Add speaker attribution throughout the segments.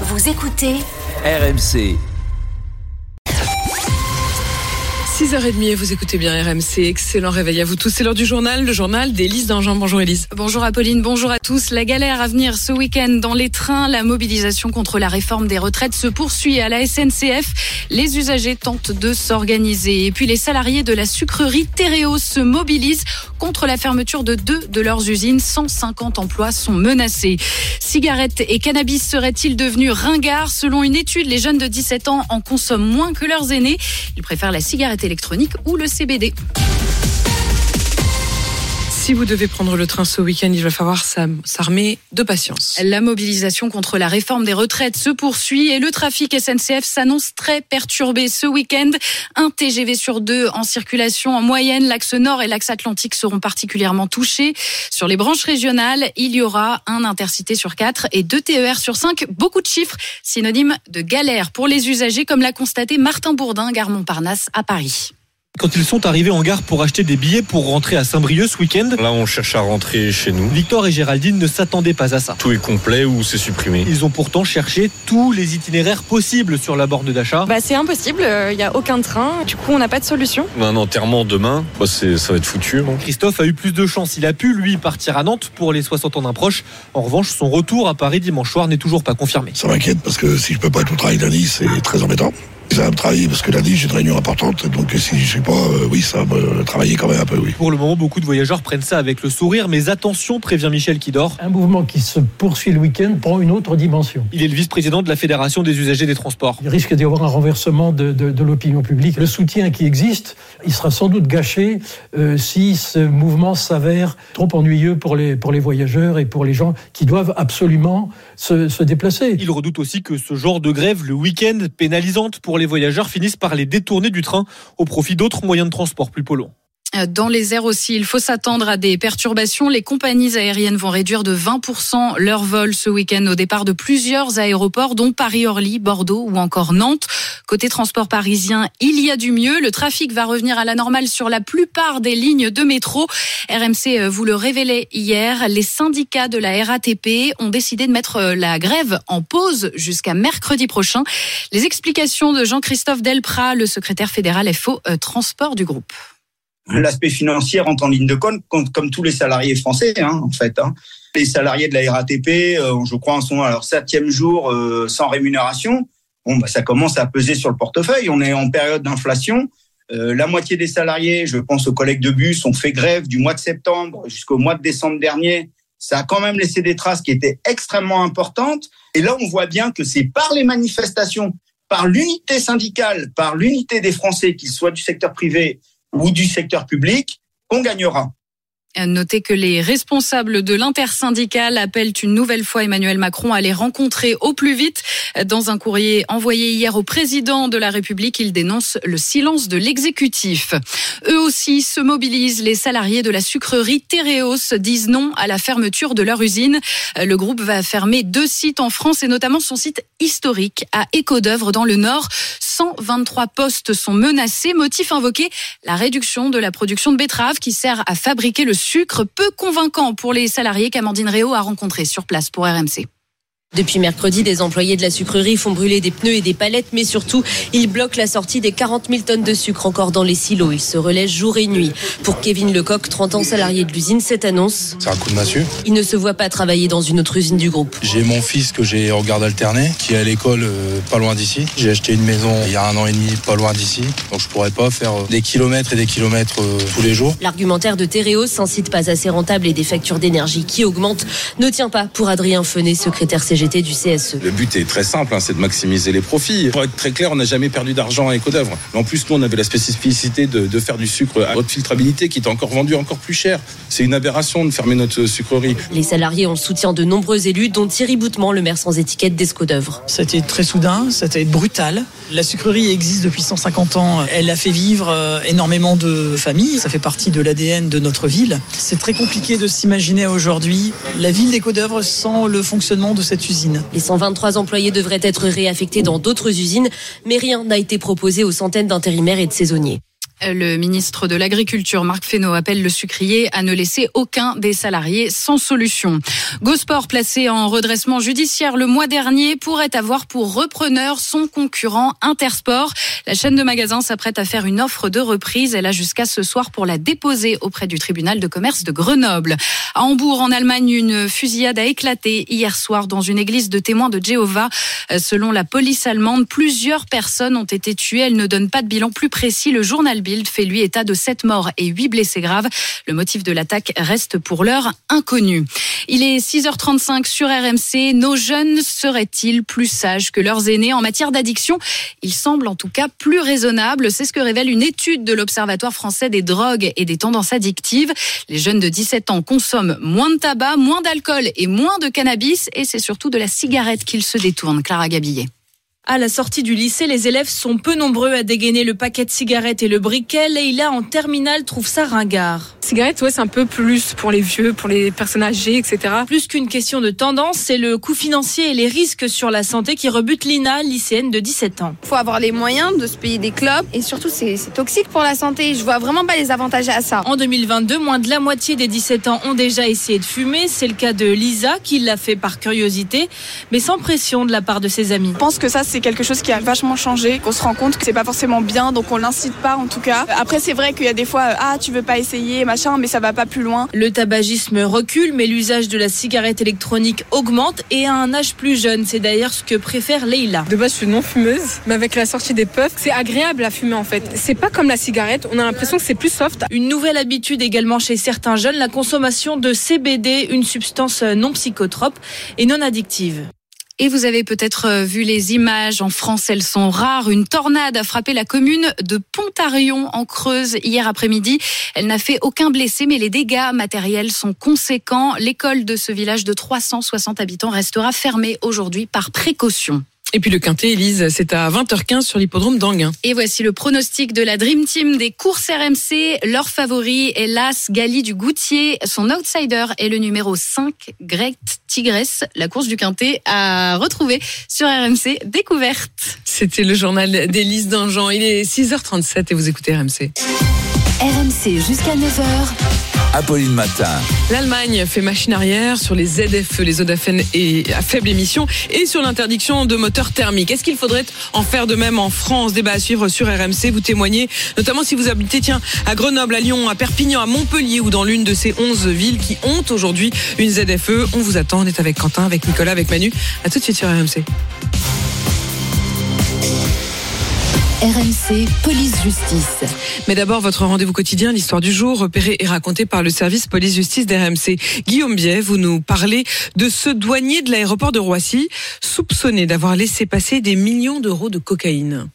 Speaker 1: Vous écoutez
Speaker 2: RMC.
Speaker 3: 6h30 et vous écoutez bien RMC. Excellent réveil à vous tous. C'est l'heure du journal, le journal d'Élise Dangean. Bonjour Élise.
Speaker 4: Bonjour Apolline, bonjour à tous. La galère à venir ce week-end dans les trains. La mobilisation contre la réforme des retraites se poursuit à la SNCF. Les usagers tentent de s'organiser. Et puis les salariés de la sucrerie Théréos se mobilisent contre la fermeture de deux de leurs usines. 150 emplois sont menacés. Cigarettes et cannabis seraient-ils devenus ringards? Selon une étude, les jeunes de 17 ans en consomment moins que leurs aînés. Ils préfèrent la cigarette électronique ou le CBD.
Speaker 3: Si vous devez prendre le train ce week-end, il va falloir s'armer de patience.
Speaker 4: La mobilisation contre la réforme des retraites se poursuit et le trafic SNCF s'annonce très perturbé ce week-end. Un TGV sur deux en circulation en moyenne. L'axe nord et l'axe atlantique seront particulièrement touchés. Sur les branches régionales, il y aura un intercité sur quatre et deux TER sur cinq. Beaucoup de chiffres, synonyme de galère pour les usagers, comme l'a constaté Martin Bourdin, gare Montparnasse à Paris
Speaker 5: quand ils sont arrivés en gare pour acheter des billets pour rentrer à Saint-Brieuc ce week-end.
Speaker 6: Là, on cherche à rentrer chez nous.
Speaker 5: Victor et Géraldine ne s'attendaient pas à ça.
Speaker 6: Tout est complet ou c'est supprimé?
Speaker 5: Ils ont pourtant cherché tous les itinéraires possibles sur la borne d'achat.
Speaker 7: Bah, c'est impossible, il euh, n'y a aucun train. Du coup, on n'a pas de solution.
Speaker 6: On a un enterrement demain. Bah, ça va être foutu.
Speaker 5: Christophe a eu plus de chance. Il a pu, lui, partir à Nantes pour les 60 ans d'un proche. En revanche, son retour à Paris dimanche soir n'est toujours pas confirmé.
Speaker 8: Ça m'inquiète parce que si je peux pas être au travail lundi, c'est très embêtant ça va me travailler parce que lundi j'ai une réunion importante donc si je sais pas euh, oui ça va me travailler quand même un peu oui.
Speaker 5: Pour le moment beaucoup de voyageurs prennent ça avec le sourire mais attention prévient Michel Kidor.
Speaker 9: Un mouvement qui se poursuit le week-end prend une autre dimension.
Speaker 5: Il est le vice-président de la Fédération des usagers des transports.
Speaker 9: Il risque d'y avoir un renversement de, de, l'opinion publique. Le soutien qui existe, il sera sans doute gâché euh, si ce mouvement s'avère trop ennuyeux pour les, pour les voyageurs et pour les gens qui doivent absolument se, se déplacer.
Speaker 5: Il redoute aussi que ce genre de grève le week-end pénalisante pour les voyageurs finissent par les détourner du train au profit d'autres moyens de transport plus polluants.
Speaker 4: Dans les airs aussi, il faut s'attendre à des perturbations. Les compagnies aériennes vont réduire de 20% leurs vols ce week-end au départ de plusieurs aéroports, dont Paris-Orly, Bordeaux ou encore Nantes. Côté transport parisien, il y a du mieux. Le trafic va revenir à la normale sur la plupart des lignes de métro. RMC euh, vous le révélait hier. Les syndicats de la RATP ont décidé de mettre euh, la grève en pause jusqu'à mercredi prochain. Les explications de Jean-Christophe Delprat, le secrétaire fédéral FO euh, Transport du groupe.
Speaker 10: L'aspect financier rentre en ligne de compte, comme tous les salariés français, hein, en fait. Hein. Les salariés de la RATP, euh, je crois, sont à leur septième jour euh, sans rémunération. Bon, bah, ça commence à peser sur le portefeuille. On est en période d'inflation. Euh, la moitié des salariés, je pense aux collègues de bus, ont fait grève du mois de septembre jusqu'au mois de décembre dernier. Ça a quand même laissé des traces qui étaient extrêmement importantes. Et là, on voit bien que c'est par les manifestations, par l'unité syndicale, par l'unité des Français, qu'ils soient du secteur privé ou du secteur public, on gagnera.
Speaker 4: Notez que les responsables de l'intersyndicale appellent une nouvelle fois Emmanuel Macron à les rencontrer au plus vite. Dans un courrier envoyé hier au président de la République, il dénonce le silence de l'exécutif. Eux aussi se mobilisent. Les salariés de la sucrerie Théréos disent non à la fermeture de leur usine. Le groupe va fermer deux sites en France et notamment son site historique à Écodœuvre dans le Nord. 123 postes sont menacés. Motif invoqué, la réduction de la production de betteraves qui sert à fabriquer le sucre peu convaincant pour les salariés qu'Amandine Réau a rencontrés sur place pour RMC.
Speaker 11: Depuis mercredi, des employés de la sucrerie font brûler des pneus et des palettes, mais surtout, ils bloquent la sortie des 40 000 tonnes de sucre encore dans les silos. Ils se relaient jour et nuit. Pour Kevin Lecoq, 30 ans salarié de l'usine, cette annonce.
Speaker 12: C'est un coup de massue.
Speaker 11: Il ne se voit pas travailler dans une autre usine du groupe.
Speaker 12: J'ai mon fils que j'ai en garde alternée, qui est à l'école euh, pas loin d'ici. J'ai acheté une maison il y a un an et demi, pas loin d'ici. Donc je pourrais pas faire euh, des kilomètres et des kilomètres euh, tous les jours.
Speaker 11: L'argumentaire de Théréos, un site pas assez rentable et des factures d'énergie qui augmentent, ne tient pas pour Adrien Fenet, secrétaire CGT du CSE.
Speaker 13: Le but est très simple, hein, c'est de maximiser les profits. Pour être très clair, on n'a jamais perdu d'argent à Ecodœuvre. Mais en plus, nous, on avait la spécificité de, faire du sucre à haute filtrabilité qui est encore vendu encore plus cher. C'est une aberration de fermer notre sucrerie.
Speaker 11: Les salariés ont le soutien de nombreux élus, dont Thierry Boutement, le maire sans étiquette d'Escodœuvre.
Speaker 14: C'était très soudain, c'était brutal. La sucrerie existe depuis 150 ans. Elle a fait vivre euh, énormément de familles. Ça fait partie de l'ADN de notre ville. C'est très compliqué de s'imaginer aujourd'hui la ville d'Escodœuvre sans le fonctionnement de cette usine.
Speaker 11: Les 123 employés devraient être réaffectés dans d'autres usines, mais rien n'a été proposé aux centaines d'intérimaires et de saisonniers.
Speaker 4: Le ministre de l'Agriculture, Marc Fesneau, appelle le sucrier à ne laisser aucun des salariés sans solution. Gosport, placé en redressement judiciaire le mois dernier, pourrait avoir pour repreneur son concurrent Intersport. La chaîne de magasins s'apprête à faire une offre de reprise. Elle a jusqu'à ce soir pour la déposer auprès du tribunal de commerce de Grenoble. À Hambourg, en Allemagne, une fusillade a éclaté hier soir dans une église de témoins de Jéhovah. Selon la police allemande, plusieurs personnes ont été tuées. Elle ne donne pas de bilan plus précis. Le journal fait lui état de sept morts et huit blessés graves. Le motif de l'attaque reste pour l'heure inconnu. Il est 6h35 sur RMC. Nos jeunes seraient-ils plus sages que leurs aînés en matière d'addiction? Ils semblent en tout cas plus raisonnables. C'est ce que révèle une étude de l'Observatoire français des drogues et des tendances addictives. Les jeunes de 17 ans consomment moins de tabac, moins d'alcool et moins de cannabis. Et c'est surtout de la cigarette qu'ils se détournent. Clara Gabillet.
Speaker 1: À la sortie du lycée, les élèves sont peu nombreux à dégainer le paquet de cigarettes et le briquet. Leïla, en terminale, trouve ça ringard.
Speaker 7: Cigarette, ouais, c'est un peu plus pour les vieux, pour les personnes âgées, etc.
Speaker 1: Plus qu'une question de tendance, c'est le coût financier et les risques sur la santé qui rebutent Lina, lycéenne de 17 ans.
Speaker 2: Il faut avoir les moyens de se payer des clubs et surtout, c'est toxique pour la santé. Je vois vraiment pas les avantages à ça.
Speaker 1: En 2022, moins de la moitié des 17 ans ont déjà essayé de fumer. C'est le cas de Lisa, qui l'a fait par curiosité, mais sans pression de la part de ses amis.
Speaker 2: Je pense que ça, c'est quelque chose qui a vachement changé, qu'on se rend compte que c'est pas forcément bien, donc on l'incite pas en tout cas. Après, c'est vrai qu'il y a des fois, ah, tu veux pas essayer, machin, mais ça va pas plus loin.
Speaker 1: Le tabagisme recule, mais l'usage de la cigarette électronique augmente et à un âge plus jeune. C'est d'ailleurs ce que préfère Leila.
Speaker 7: De base, je suis non fumeuse, mais avec la sortie des puffs, c'est agréable à fumer en fait. C'est pas comme la cigarette, on a l'impression que c'est plus soft.
Speaker 1: Une nouvelle habitude également chez certains jeunes, la consommation de CBD, une substance non psychotrope et non addictive.
Speaker 4: Et vous avez peut-être euh, vu les images. En France, elles sont rares. Une tornade a frappé la commune de Pontarion en Creuse hier après-midi. Elle n'a fait aucun blessé, mais les dégâts matériels sont conséquents. L'école de ce village de 360 habitants restera fermée aujourd'hui par précaution.
Speaker 3: Et puis le quintet, Elise, c'est à 20h15 sur l'hippodrome d'Anguin.
Speaker 4: Et voici le pronostic de la Dream Team des courses RMC. Leur favori est l'As Gali du Goutier. Son outsider est le numéro 5, Great Tigresse. La course du quintet à retrouver sur RMC Découverte.
Speaker 3: C'était le journal d'Élise Dangean. Il est 6h37 et vous écoutez RMC.
Speaker 15: RMC jusqu'à 9h. Apolline Matin.
Speaker 3: L'Allemagne fait machine arrière sur les ZFE, les Odafen et à faible émission, et sur l'interdiction de moteurs thermiques. Est-ce qu'il faudrait en faire de même en France? Débat à suivre sur RMC. Vous témoignez, notamment si vous habitez tiens, à Grenoble, à Lyon, à Perpignan, à Montpellier ou dans l'une de ces 11 villes qui ont aujourd'hui une ZFE. On vous attend. On est avec Quentin, avec Nicolas, avec Manu. À tout de suite sur RMC.
Speaker 15: RMC Police Justice.
Speaker 3: Mais d'abord, votre rendez-vous quotidien, l'histoire du jour, repérée et racontée par le service Police Justice d'RMC. Guillaume Biet, vous nous parlez de ce douanier de l'aéroport de Roissy, soupçonné d'avoir laissé passer des millions d'euros de cocaïne.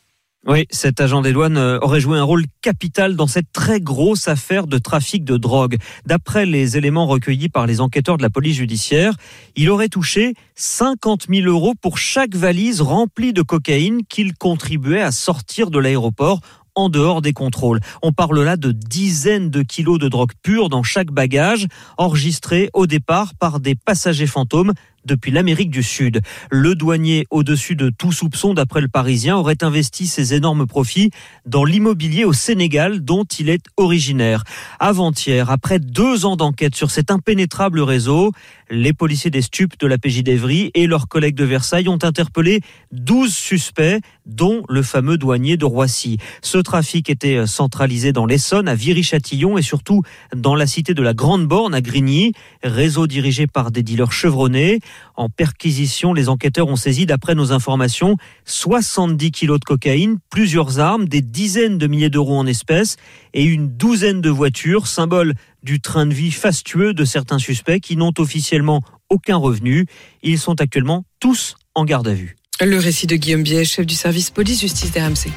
Speaker 16: Oui, cet agent des douanes euh, aurait joué un rôle capital dans cette très grosse affaire de trafic de drogue. D'après les éléments recueillis par les enquêteurs de la police judiciaire, il aurait touché 50 000 euros pour chaque valise remplie de cocaïne qu'il contribuait à sortir de l'aéroport en dehors des contrôles. On parle là de dizaines de kilos de drogue pure dans chaque bagage, enregistré au départ par des passagers fantômes depuis l'Amérique du Sud. Le douanier, au-dessus de tout soupçon d'après le Parisien, aurait investi ses énormes profits dans l'immobilier au Sénégal dont il est originaire. Avant-hier, après deux ans d'enquête sur cet impénétrable réseau, les policiers des stupes de la PJ d'Evry et leurs collègues de Versailles ont interpellé 12 suspects, dont le fameux douanier de Roissy. Ce trafic était centralisé dans l'Essonne, à Viry-Châtillon et surtout dans la cité de la Grande Borne à Grigny, réseau dirigé par des dealers chevronnés. En perquisition, les enquêteurs ont saisi, d'après nos informations, 70 kilos de cocaïne, plusieurs armes, des dizaines de milliers d'euros en espèces et une douzaine de voitures, symbole du train de vie fastueux de certains suspects qui n'ont officiellement aucun revenu. Ils sont actuellement tous en garde à vue.
Speaker 3: Le récit de Guillaume Biet, chef du service police-justice d'RMC.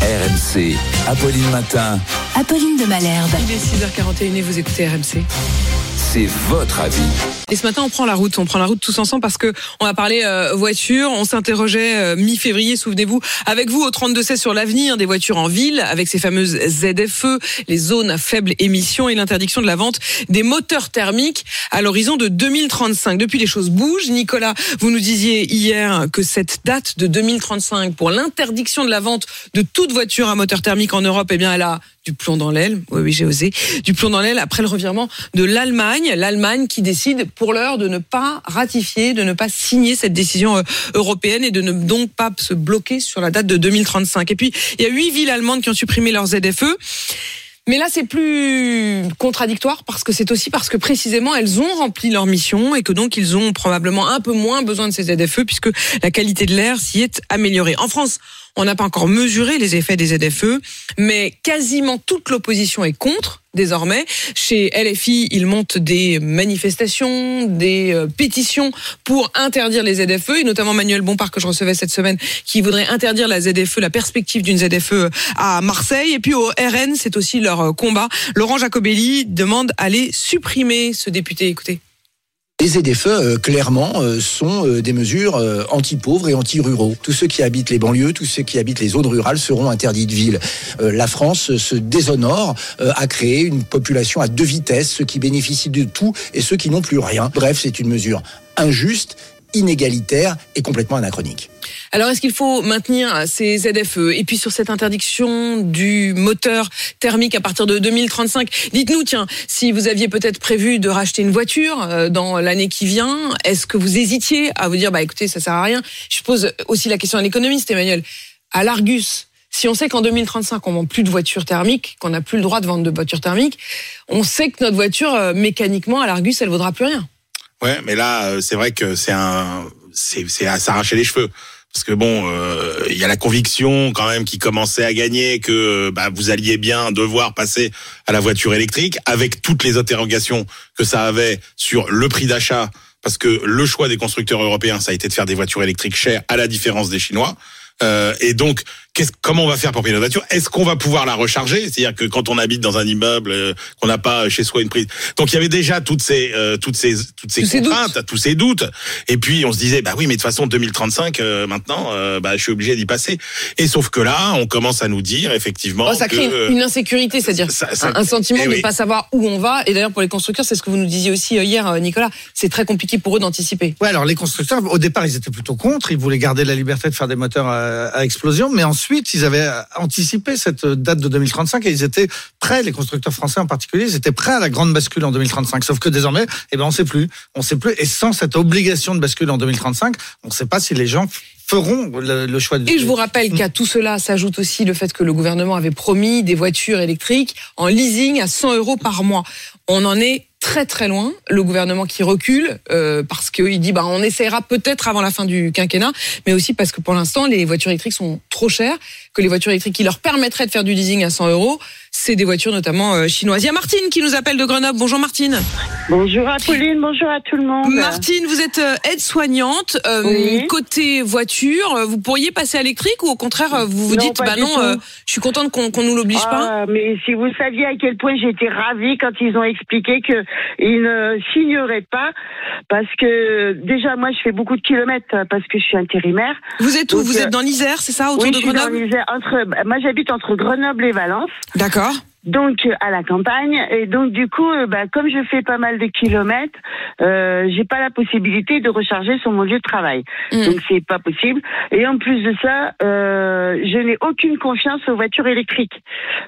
Speaker 15: RMC, Apolline Matin.
Speaker 4: Apolline de Malherbe.
Speaker 3: Il est 6h41 et vous écoutez RMC.
Speaker 15: C'est votre avis.
Speaker 3: Et ce matin, on prend la route. On prend la route tous ensemble parce que on a parlé euh, voiture. On s'interrogeait euh, mi-février, souvenez-vous, avec vous au 32C sur l'avenir des voitures en ville, avec ces fameuses ZFE, les zones à faible émission et l'interdiction de la vente des moteurs thermiques à l'horizon de 2035. Depuis, les choses bougent. Nicolas, vous nous disiez hier que cette date de 2035 pour l'interdiction de la vente de toute voiture à moteur thermique en Europe, eh bien, elle a du plomb dans l'aile. Oui, oui, j'ai osé. Du plomb dans l'aile après le revirement de l'Allemagne. L'Allemagne qui décide pour l'heure de ne pas ratifier, de ne pas signer cette décision euh, européenne et de ne donc pas se bloquer sur la date de 2035. Et puis, il y a huit villes allemandes qui ont supprimé leurs ZFE. Mais là, c'est plus contradictoire parce que c'est aussi parce que précisément elles ont rempli leur mission et que donc ils ont probablement un peu moins besoin de ces ZFE puisque la qualité de l'air s'y est améliorée. En France, on n'a pas encore mesuré les effets des ZFE, mais quasiment toute l'opposition est contre désormais. Chez LFI, ils montent des manifestations, des euh, pétitions pour interdire les ZFE, et notamment Manuel Bompard que je recevais cette semaine, qui voudrait interdire la ZFE, la perspective d'une ZFE à Marseille. Et puis au RN, c'est aussi leur euh, combat. Laurent Jacobelli demande à les supprimer, ce député. Écoutez.
Speaker 17: Les ZFE, euh, clairement, euh, sont euh, des mesures euh, anti-pauvres et anti-ruraux. Tous ceux qui habitent les banlieues, tous ceux qui habitent les zones rurales seront interdits de ville. La France se déshonore à créer une population à deux vitesses, ceux qui bénéficient de tout et ceux qui n'ont plus rien. Bref, c'est une mesure injuste, inégalitaire et complètement anachronique.
Speaker 3: Alors, est-ce qu'il faut maintenir ces ZFE Et puis sur cette interdiction du moteur thermique à partir de 2035, dites-nous, tiens, si vous aviez peut-être prévu de racheter une voiture euh, dans l'année qui vient, est-ce que vous hésitiez à vous dire, bah écoutez, ça sert à rien? Je pose aussi la question à l'économiste, Emmanuel. À l'Argus, si on sait qu'en 2035 on vend plus de voitures thermiques, qu'on n'a plus le droit de vendre de voitures thermiques, on sait que notre voiture euh, mécaniquement à l'Argus elle vaudra plus rien.
Speaker 18: Ouais, mais là, euh, c'est vrai que c'est un, c'est, à s'arracher les cheveux. Parce que bon, euh, il y a la conviction quand même qui commençait à gagner que bah, vous alliez bien devoir passer à la voiture électrique, avec toutes les interrogations que ça avait sur le prix d'achat, parce que le choix des constructeurs européens, ça a été de faire des voitures électriques chères, à la différence des Chinois. Euh, et donc, comment on va faire pour payer notre voiture? Est-ce qu'on va pouvoir la recharger? C'est-à-dire que quand on habite dans un immeuble, euh, qu'on n'a pas chez soi une prise. Donc il y avait déjà toutes ces, euh, toutes ces, toutes ces
Speaker 3: Tous ces
Speaker 18: contraintes, tous ces doutes. Et puis on se disait, bah oui, mais de toute façon 2035, euh, maintenant, euh, bah je suis obligé d'y passer. Et sauf que là, on commence à nous dire effectivement
Speaker 3: Oh, ça
Speaker 18: que
Speaker 3: crée une, une insécurité, c'est-à-dire
Speaker 18: ça- ça-
Speaker 3: un, un sentiment
Speaker 18: eh
Speaker 3: de ne
Speaker 18: oui.
Speaker 3: pas savoir où on va. Et d'ailleurs, pour les constructeurs, c'est ce que vous nous disiez aussi euh, hier, euh, Nicolas. C'est très compliqué pour eux d'anticiper.
Speaker 19: Ouais, alors les constructeurs, au départ, ils étaient plutôt contre. Ils voulaient garder la liberté de faire des moteurs à, à explosion. Mais ensuite, ils avaient anticipé cette date de 2035 et ils étaient prêts, les constructeurs français en particulier, ils étaient prêts à la grande bascule en 2035. Sauf que désormais, eh ben, on sait plus. On sait plus. Et sans cette obligation de bascule en 2035, on ne sait pas si les gens feront le, le choix de
Speaker 3: Et je vous rappelle qu'à tout cela s'ajoute aussi le fait que le gouvernement avait promis des voitures électriques en leasing à 100 euros par mois. On en est très très loin. Le gouvernement qui recule euh, parce qu'il dit bah on essaiera peut-être avant la fin du quinquennat, mais aussi parce que pour l'instant les voitures électriques sont trop chères, que les voitures électriques qui leur permettraient de faire du leasing à 100 euros, c'est des voitures notamment euh, chinoises. Il y a Martine qui nous appelle de Grenoble. Bonjour Martine.
Speaker 20: Bonjour Apolline, bonjour à tout le monde.
Speaker 3: Martine, vous êtes euh, aide-soignante. Euh,
Speaker 20: Oui.
Speaker 3: Côté voiture, euh, vous pourriez passer à l'électrique ou au contraire, vous vous
Speaker 20: Non,
Speaker 3: dites,
Speaker 20: pas
Speaker 3: bah non, euh, je suis contente qu'on qu'on nous l'oblige pas
Speaker 20: Ah, mais si vous saviez à quel point j'étais ravie quand ils ont expliqué que ils ne signeraient pas, parce que déjà moi je fais beaucoup de kilomètres parce que je suis intérimaire.
Speaker 3: Vous êtes où
Speaker 20: Donc,
Speaker 3: Vous
Speaker 20: euh,
Speaker 3: êtes dans l'Isère, c'est ça, autour
Speaker 20: oui,
Speaker 3: de
Speaker 20: je suis dans
Speaker 3: Grenoble?
Speaker 20: l'Isère, entre, moi j'habite entre Grenoble et Valence.
Speaker 3: D'accord.
Speaker 20: Donc euh, à la campagne et donc du coup euh, bah, comme je fais pas mal de kilomètres, euh, j'ai pas la possibilité de recharger sur mon lieu de travail.
Speaker 3: Mm.
Speaker 20: Donc c'est pas possible. Et en plus de ça, euh, je n'ai aucune confiance aux voitures électriques.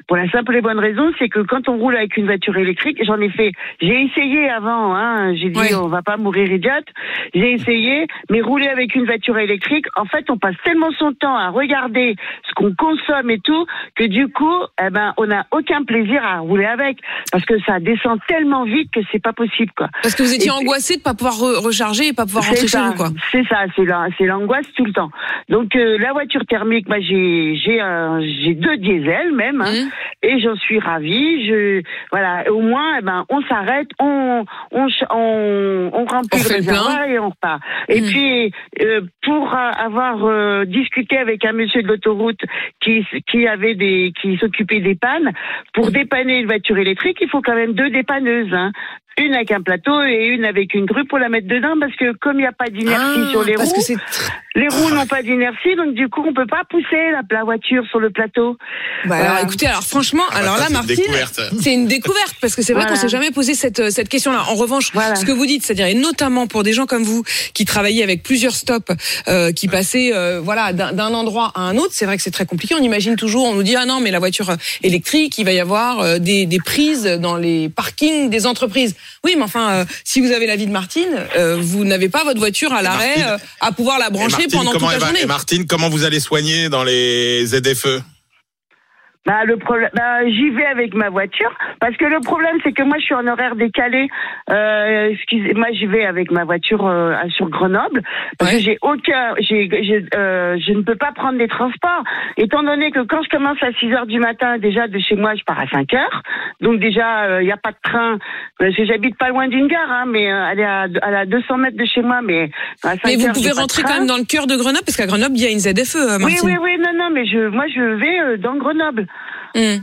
Speaker 20: Pour la simple et bonne raison, c'est que quand on roule avec une voiture électrique, j'en ai fait, j'ai essayé avant, hein, j'ai dit on va pas mourir idiote. J'ai essayé, mais rouler avec une voiture électrique, en fait, on passe tellement son temps à regarder ce qu'on consomme et tout que du coup, eh ben, on n'a aucun plaisir à rouler avec parce que ça descend tellement vite que c'est pas possible quoi.
Speaker 3: Parce que vous étiez angoissée de pas pouvoir re- recharger et pas pouvoir rentrer chez vous, quoi.
Speaker 20: C'est ça, c'est la- c'est l'angoisse tout le temps. Donc euh, la voiture thermique, moi j'ai j'ai deux diesels même, hein,
Speaker 3: Mmh.
Speaker 20: et j'en suis ravie. Je voilà, au moins, eh ben on s'arrête, on on on, on remplit
Speaker 3: On
Speaker 20: le réservoir et on repart. Et
Speaker 3: Mmh.
Speaker 20: puis euh, pour euh, avoir discuté avec un monsieur de l'autoroute qui qui avait des qui s'occupait des pannes. Pour dépanner une voiture électrique, il faut quand même deux dépanneuses. Hein. Une avec un plateau et une avec une grue pour la mettre dedans parce que comme il n'y a pas d'inertie
Speaker 3: Ah,
Speaker 20: sur les
Speaker 3: parce
Speaker 20: roues,
Speaker 3: que c'est
Speaker 20: les roues n'ont pas d'inertie, donc du coup on peut pas pousser la, la voiture sur le plateau.
Speaker 3: Bah
Speaker 20: Voilà.
Speaker 3: alors écoutez, alors franchement,
Speaker 18: Ah bah
Speaker 3: alors
Speaker 18: ça,
Speaker 3: là
Speaker 18: c'est une
Speaker 3: Martine,
Speaker 18: découverte.
Speaker 3: c'est une découverte parce que c'est vrai
Speaker 20: Voilà.
Speaker 3: qu'on s'est jamais posé cette euh, cette question-là. En revanche, ce que vous dites, c'est-à-dire et notamment pour des gens comme vous qui travaillaient avec plusieurs stops, euh, qui passaient euh, voilà d'un d'un endroit à un autre, c'est vrai que c'est très compliqué. On imagine toujours, on nous dit ah non mais la voiture euh, électrique, il va y avoir euh, des, des prises dans les parkings des entreprises. Oui, mais enfin, euh, si vous avez l'avis de Martine, euh, vous n'avez pas votre voiture à l'arrêt euh, à pouvoir la brancher
Speaker 18: Martine,
Speaker 3: pendant toute la
Speaker 18: va-
Speaker 3: journée.
Speaker 18: et Martine, comment vous allez soigner dans les ZFE?
Speaker 20: Bah, le problème, bah, j'y vais avec ma voiture parce que le problème c'est que moi je suis en horaire décalé. Euh, excusez, moi j'y vais avec ma voiture euh, sur Grenoble parce que j'ai aucun, j'ai, j'ai, euh, je ne peux pas prendre les transports étant donné que quand je commence à 6 heures du matin déjà de chez moi je pars à 5 heures donc déjà il n'y a pas de train parce que j'habite pas loin d'une gare hein, mais euh, elle est à, elle est à 200 mètres de chez moi mais à 5
Speaker 3: Mais vous
Speaker 20: heures,
Speaker 3: pouvez rentrer quand même dans le cœur de Grenoble parce qu'à Grenoble il y a une ZFE, euh,
Speaker 20: Oui,
Speaker 3: Martine.
Speaker 20: oui, oui, non, non, mais je, moi, je vais euh, dans Grenoble.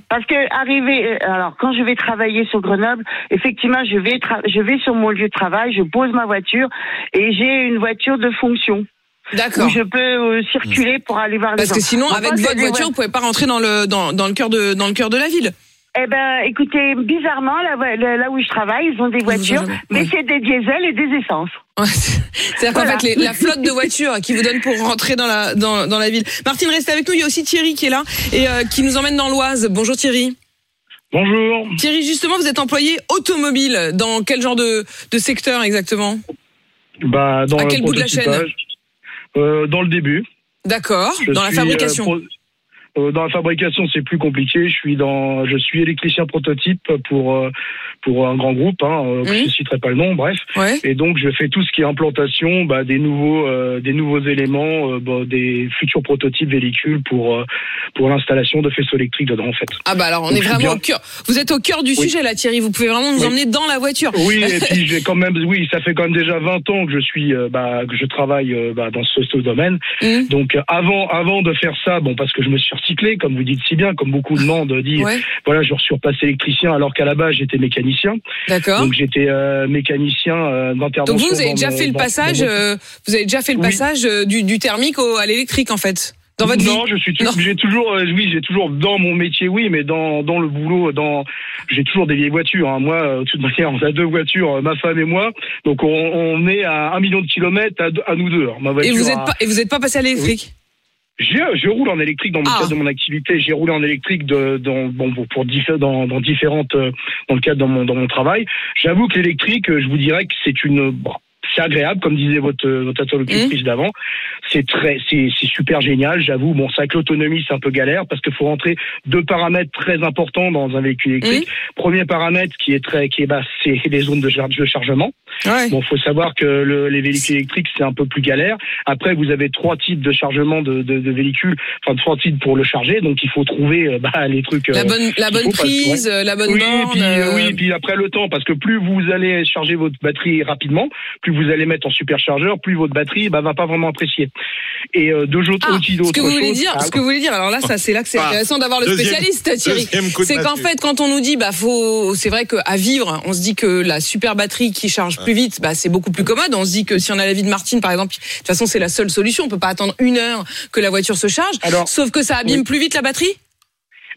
Speaker 20: Parce que arriver, euh, alors quand je vais travailler sur Grenoble, effectivement, je vais, je vais sur mon lieu de travail, je pose ma voiture et j'ai une voiture de fonction.
Speaker 3: D'accord.
Speaker 20: Où je peux euh, circuler pour aller voir les
Speaker 3: Parce que sinon, avec votre voiture, vous pouvez pas rentrer dans le dans, dans le cœur de dans le cœur de la ville.
Speaker 20: Eh ben, écoutez, bizarrement, là, là, là où je travaille, ils ont des voitures, mais c'est des diesels et des essences.
Speaker 3: C'est-à-dire qu'en
Speaker 20: Voilà.
Speaker 3: fait, les- la flotte de voitures qui vous donne pour rentrer dans la dans, dans la ville. Martine, restez avec nous. Il y a aussi Thierry qui est là et euh, qui nous emmène dans l'Oise. Bonjour Thierry.
Speaker 21: Bonjour.
Speaker 3: Thierry, justement, vous êtes employé automobile. Dans quel genre de, de secteur exactement?
Speaker 21: Bah, dans
Speaker 3: À quel bout de la chaîne?
Speaker 21: prototypage, euh, Dans le début.
Speaker 3: D'accord. Dans la fabrication.
Speaker 21: euh, pro- euh, dans la fabrication, c'est plus compliqué. Je suis dans, je suis électricien prototype pour euh, pour un grand groupe. Hein, euh, Je ne citerai pas le nom, bref. Et donc, je fais tout ce qui est implantation, bah, des nouveaux euh, des nouveaux éléments, euh, bah, des futurs prototypes véhicules pour euh, pour l'installation de faisceaux électriques dedans, en fait.
Speaker 3: Ah bah alors on
Speaker 21: Donc,
Speaker 3: est vraiment
Speaker 21: bien-
Speaker 3: au cœur. Vous êtes au cœur du
Speaker 21: Oui.
Speaker 3: sujet là, Thierry. Vous pouvez vraiment nous
Speaker 21: Oui.
Speaker 3: emmener dans la voiture.
Speaker 21: Oui, et puis j'ai quand même, oui, ça fait quand même déjà 20 ans que je suis, bah, que je travaille bah, dans ce, ce domaine.
Speaker 3: Mmh.
Speaker 21: Donc avant, avant de faire ça, bon, parce que je me suis recyclé, comme vous dites si bien, comme beaucoup de monde dit,
Speaker 3: Ouais.
Speaker 21: voilà, je suis repassé électricien alors qu'à la base j'étais mécanicien.
Speaker 3: D'accord.
Speaker 21: Donc j'étais euh, mécanicien euh, d'intervention.
Speaker 3: Donc vous, vous avez déjà fait le passage, euh, vous avez déjà fait le passage euh, du, du thermique au, à l'électrique en fait, dans votre
Speaker 21: non,
Speaker 3: vie.
Speaker 21: je suis j'ai toujours, euh, oui, j'ai toujours dans mon métier, oui, mais dans dans le boulot, dans, j'ai toujours des vieilles voitures. hein. Moi, euh, de toute manière, on a deux voitures, euh, ma femme et moi, donc on, on est à un million de kilomètres à, nous deux. hein. Ma
Speaker 3: Et vous êtes
Speaker 21: a-
Speaker 3: pas, et vous êtes pas passé à l'électrique.
Speaker 21: Je roule en électrique dans le
Speaker 3: Ah.
Speaker 21: cadre de mon activité. J'ai roulé en électrique de, dans, bon, pour, dans, dans différentes, euh, dans le cadre de mon, dans mon travail. J'avoue que l'électrique, euh, je vous dirais que c'est une, bon, c'est agréable, comme disait votre, euh, votre interlocutrice
Speaker 3: Mmh.
Speaker 21: d'avant. C'est très, c'est, c'est super génial. J'avoue, bon, c'est avec l'autonomie, c'est un peu galère parce qu'il faut rentrer deux paramètres très importants dans un véhicule électrique.
Speaker 3: Mmh.
Speaker 21: Premier paramètre qui est très, qui est bas, c'est les zones de, char- de chargement.
Speaker 3: Ouais.
Speaker 21: Bon, faut savoir que le- les véhicules électriques c'est un peu plus galère. Après, vous avez trois types de chargement de, de, de véhicules, enfin trois types pour le charger. Donc, il faut trouver euh, bah, les trucs.
Speaker 3: La
Speaker 21: euh,
Speaker 3: bonne, la bonne
Speaker 21: faut parce que,
Speaker 3: prise,
Speaker 21: ouais.
Speaker 3: la bonne
Speaker 21: oui,
Speaker 3: borne.
Speaker 21: Puis, euh, oui, puis après le temps, parce que plus vous allez charger votre batterie rapidement, plus vous allez mettre en superchargeur, plus votre batterie bah, va pas vraiment apprécier. Et euh, deux autres
Speaker 3: Ah,
Speaker 21: outils
Speaker 3: ce
Speaker 21: d'autres
Speaker 3: que vous voulez dire,
Speaker 21: Ah,
Speaker 3: ce que vous voulez dire. Alors là, ça, c'est là que c'est
Speaker 21: Ah.
Speaker 3: intéressant d'avoir le spécialiste, Thierry. C'est qu'en fait, quand on nous dit, bah, faut, c'est vrai qu'à vivre, on se dit que la super batterie qui charge plus vite, bah, c'est beaucoup plus commode. On se dit que si on a la vie de Martine, par exemple, de toute façon, c'est la seule solution. On peut pas attendre une heure que la voiture se charge. Sauf que ça abîme
Speaker 21: oui.
Speaker 3: plus vite la batterie.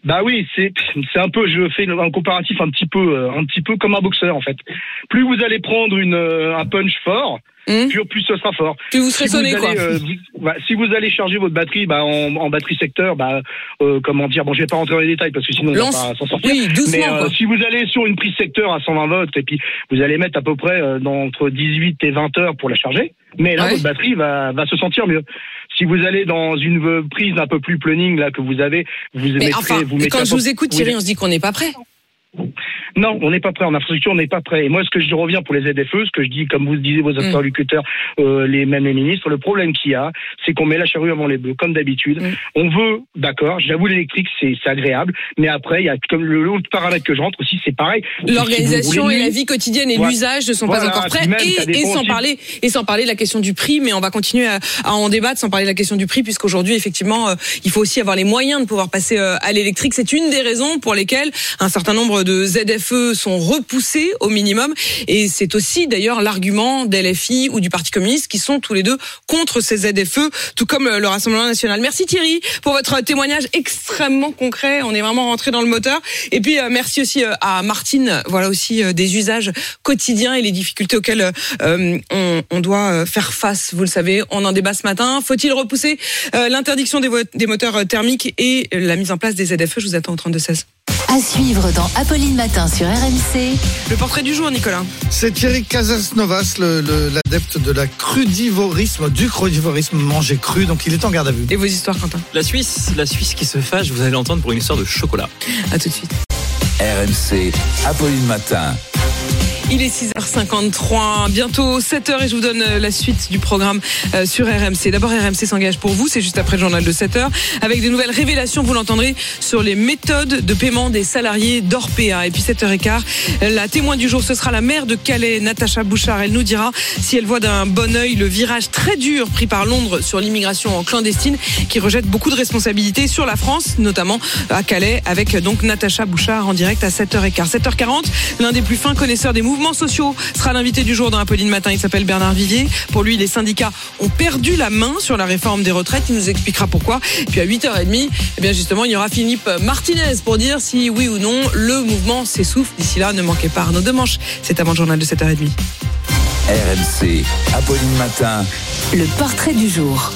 Speaker 21: Bah oui, c'est c'est un peu, je fais un comparatif un petit peu, euh, un petit peu comme un boxeur en fait. Plus vous allez prendre une euh, un punch fort, plus, plus ce sera fort.
Speaker 3: Plus vous serez sonné,
Speaker 21: allez,
Speaker 3: quoi.
Speaker 21: euh, vous- bah, si vous allez charger votre batterie, bah en, en batterie secteur, bah euh, comment dire, bon, je vais pas rentrer dans les détails parce que sinon on va pas s'en sortir.
Speaker 3: oui, doucement,
Speaker 21: Mais euh, si vous allez sur une prise secteur à 120 volts et puis vous allez mettre à peu près dans, entre 18 et 20 heures pour la charger, mais là
Speaker 3: Ouais.
Speaker 21: votre batterie va va se sentir mieux. Si vous allez dans une prise un peu plus planning là que vous avez, vous
Speaker 3: Mais
Speaker 21: mettrez,
Speaker 3: enfin,
Speaker 21: vous mettez
Speaker 3: quand je vous écoute, Thierry, on se dit qu'on n'est pas prêt.
Speaker 21: Non, on n'est pas prêt. En infrastructure, on n'est pas prêt. Et moi, ce que je reviens pour les ZFE, ce que je dis, comme vous le disiez vos interlocuteurs, euh, les mêmes les ministres, le problème qu'il y a, c'est qu'on met la charrue avant les bœufs, comme d'habitude. On veut, d'accord, j'avoue, l'électrique, c'est agréable, mais après, il y a comme le l'autre paramètre que je rentre aussi, c'est pareil.
Speaker 3: L'organisation
Speaker 21: Si
Speaker 3: et la vie quotidienne et
Speaker 21: Voilà.
Speaker 3: l'usage ne sont
Speaker 21: Voilà,
Speaker 3: pas encore prêts
Speaker 21: même,
Speaker 3: et, et sans parler et sans parler de la question du prix mais on va continuer à, à en débattre sans parler de la question du prix puisqu'aujourd'hui effectivement euh, il faut aussi avoir les moyens de pouvoir passer euh, à l'électrique c'est une des raisons pour lesquelles un certain nombre de ZFE Sont repoussés au minimum. Et c'est aussi d'ailleurs l'argument d'LFI ou du Parti communiste qui sont tous les deux contre ces ZFE, tout comme le Rassemblement national. Merci Thierry pour votre témoignage extrêmement concret. On est vraiment rentré dans le moteur. Et puis euh, merci aussi euh, à Martine. Voilà aussi euh, des usages quotidiens et les difficultés auxquelles on, doit faire face. Vous le savez, on en débat ce matin. Faut-il repousser l'interdiction des, moteurs thermiques et la mise en place des ZFE Je vous attends au 32 16.
Speaker 15: À suivre dans Apolline Matin sur RMC.
Speaker 3: Le portrait du jour, Nicolas.
Speaker 19: C'est Thierry Casasnovas, l'adepte de la crudivorisme, du crudivorisme manger cru, donc il est en garde à vue.
Speaker 3: Et vos histoires, Quentin
Speaker 22: La Suisse, la Suisse qui se fâche, vous allez l'entendre pour une histoire de chocolat.
Speaker 3: À tout de suite.
Speaker 15: RMC, Apolline Matin.
Speaker 3: Il est 6h53, bientôt 7h et je vous donne euh, la suite du programme euh, sur RMC. D'abord, RMC s'engage pour vous, c'est juste après le journal de 7h, avec des nouvelles révélations, vous l'entendrez, sur les méthodes de paiement des salariés d'Orpea. Et puis 7h15, la témoin du jour, ce sera la maire de Calais, Natacha Bouchard. Elle nous dira si elle voit d'un bon oeil le virage très dur pris par Londres sur l'immigration en clandestine, qui rejette beaucoup de responsabilités sur la France, notamment à Calais, avec donc Natacha Bouchard en direct à 7h15. 7h40, l'un des plus fins connaisseurs des mouvements mouvements sociaux sera l'invité du jour dans Apolline Matin. Il s'appelle Bernard Vivier. Pour lui, les syndicats ont perdu la main sur la réforme des retraites. Il nous expliquera pourquoi. Et puis à 8h30, eh bien justement, il y aura Philippe Martinez pour dire si oui ou non le mouvement s'essouffle. D'ici là, ne manquez pas Arnaud Demanche. C'est avant le journal de 7h30.
Speaker 15: RMC, Apolline Matin. Le portrait du jour.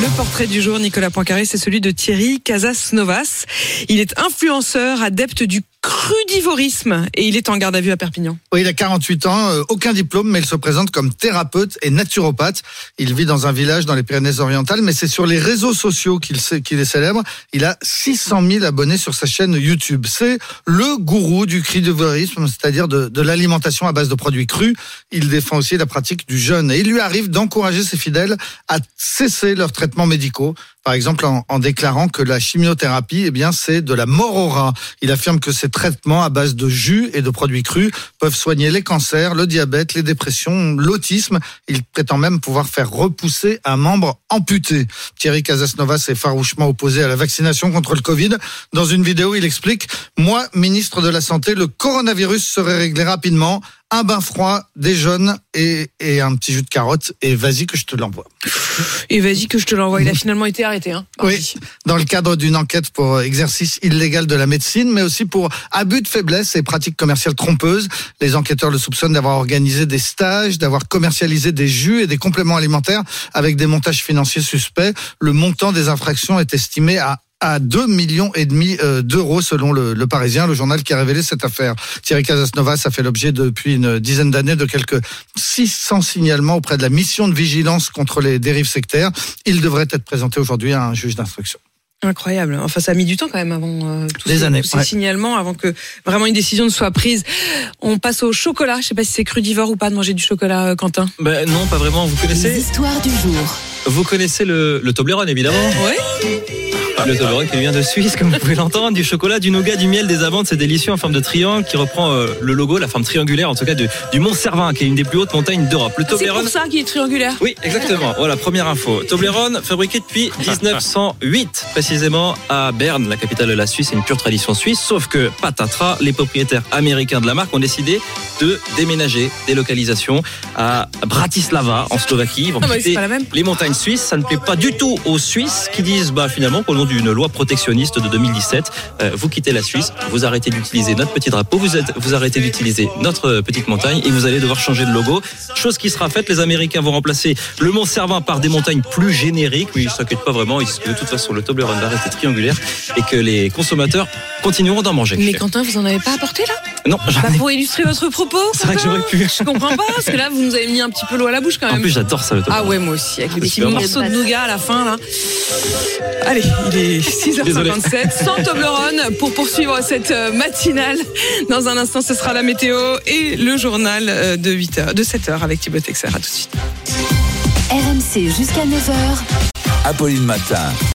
Speaker 3: Le portrait du jour, Nicolas Poincaré, c'est celui de Thierry Casas-Novas. Il est influenceur, adepte du crudivorisme et il est en garde à vue à Perpignan.
Speaker 19: Oui, il a 48 ans, euh, aucun diplôme, mais il se présente comme thérapeute et naturopathe. Il vit dans un village dans les Pyrénées-Orientales, mais c'est sur les réseaux sociaux qu'il est célèbre. Il a 600 000 abonnés sur sa chaîne YouTube. C'est le gourou du crudivorisme, c'est-à-dire de, de l'alimentation à base de produits crus. Il défend aussi la pratique du jeûne et il lui arrive d'encourager ses fidèles à cesser leurs traitements médicaux par exemple en, en, déclarant que la chimiothérapie, eh bien, c'est de la mort au rat. Il affirme que ces traitements à base de jus et de produits crus peuvent soigner les cancers, le diabète, les dépressions, l'autisme. Il prétend même pouvoir faire repousser un membre amputé. Thierry Casasnovas s'est farouchement opposé à la vaccination contre le Covid. Dans une vidéo, il explique, moi, ministre de la Santé, le coronavirus serait réglé rapidement un bain froid, des jaunes et, et, un petit jus de carotte. Et vas-y que je te l'envoie.
Speaker 3: Et vas-y que je te l'envoie. Il a finalement été arrêté. Hein,
Speaker 19: oui, dans le cadre d'une enquête pour exercice illégal de la médecine, mais aussi pour abus de faiblesse et pratiques commerciales trompeuses. Les enquêteurs le soupçonnent d'avoir organisé des stages, d'avoir commercialisé des jus et des compléments alimentaires avec des montages financiers suspects. Le montant des infractions est estimé à à 2 millions et demi euh, d'euros selon le, Parisien, le journal qui a révélé cette affaire. Thierry Casasnovas a fait l'objet depuis une dizaine d'années de quelques 600 signalements auprès de la mission de vigilance contre les dérives sectaires. Il devrait être présenté aujourd'hui à un juge d'instruction.
Speaker 3: Incroyable. Enfin, ça a mis du temps quand même avant euh, tous,
Speaker 19: Des
Speaker 3: ces,
Speaker 19: années,
Speaker 3: tous ces signalements, avant que vraiment une décision ne soit prise. On passe au chocolat. Je sais pas si c'est crudivore ou pas de manger du chocolat, euh, Quentin.
Speaker 22: Ben non, pas vraiment. Vous connaissez
Speaker 15: L'histoire du jour.
Speaker 22: Vous connaissez le, le Toblerone, évidemment.
Speaker 3: Oui.
Speaker 22: Le Toblerone qui vient de Suisse, comme vous pouvez l'entendre, du chocolat, du nougat, du miel, des amandes, c'est délicieux en forme de triangle qui reprend euh, le logo, la forme triangulaire en tout cas du, du Mont Cervin, qui est une des plus hautes montagnes d'Europe. Le
Speaker 3: C'est
Speaker 22: Toblerone.
Speaker 3: pour ça qu'il est triangulaire.
Speaker 22: Oui, exactement. Voilà, première info. Toblerone, fabriqué depuis 1908, précisément à Berne, la capitale de la Suisse. C'est une pure tradition suisse. Sauf que, patatras, les propriétaires américains de la marque ont décidé de déménager, délocalisation à Bratislava, en Slovaquie. Ils vont
Speaker 3: Ah bah, c'est
Speaker 22: quitter
Speaker 3: pas la même.
Speaker 22: les montagnes suisses. Ça ne plaît pas du tout aux Suisses qui disent, bah, finalement, qu'au d'une loi protectionniste de 2017, euh, vous quittez la Suisse, vous arrêtez d'utiliser notre petit drapeau, vous, êtes, vous arrêtez d'utiliser notre petite montagne et vous allez devoir changer de logo. Chose qui sera faite, les Américains vont remplacer le Mont Cervin par des montagnes plus génériques, mais ils ne s'inquiètent pas vraiment, ils de toute façon le Toblerone va rester triangulaire et que les consommateurs continueront d'en manger.
Speaker 3: Mais Quentin, vous en avez pas apporté là?
Speaker 22: Non,
Speaker 3: Bah,
Speaker 22: ai-
Speaker 3: Pour illustrer votre propos
Speaker 22: C'est vrai que j'aurais pu.
Speaker 3: Je comprends pas, parce que là, vous nous avez mis un petit peu l'eau à la bouche quand
Speaker 22: En
Speaker 3: même.
Speaker 22: plus, j'adore ça le Toblerone.
Speaker 3: Ah ouais, moi aussi, avec
Speaker 22: super bon.
Speaker 3: morceaux de nougat à la fin là. Allez, il est 6h57, sans Toblerone pour poursuivre cette euh, matinale. Dans un instant, ce sera la météo et le journal euh, de 8h, de 7h avec Thibaut Texer. À tout de suite.
Speaker 15: RMC jusqu'à 9h. Apolline Matin.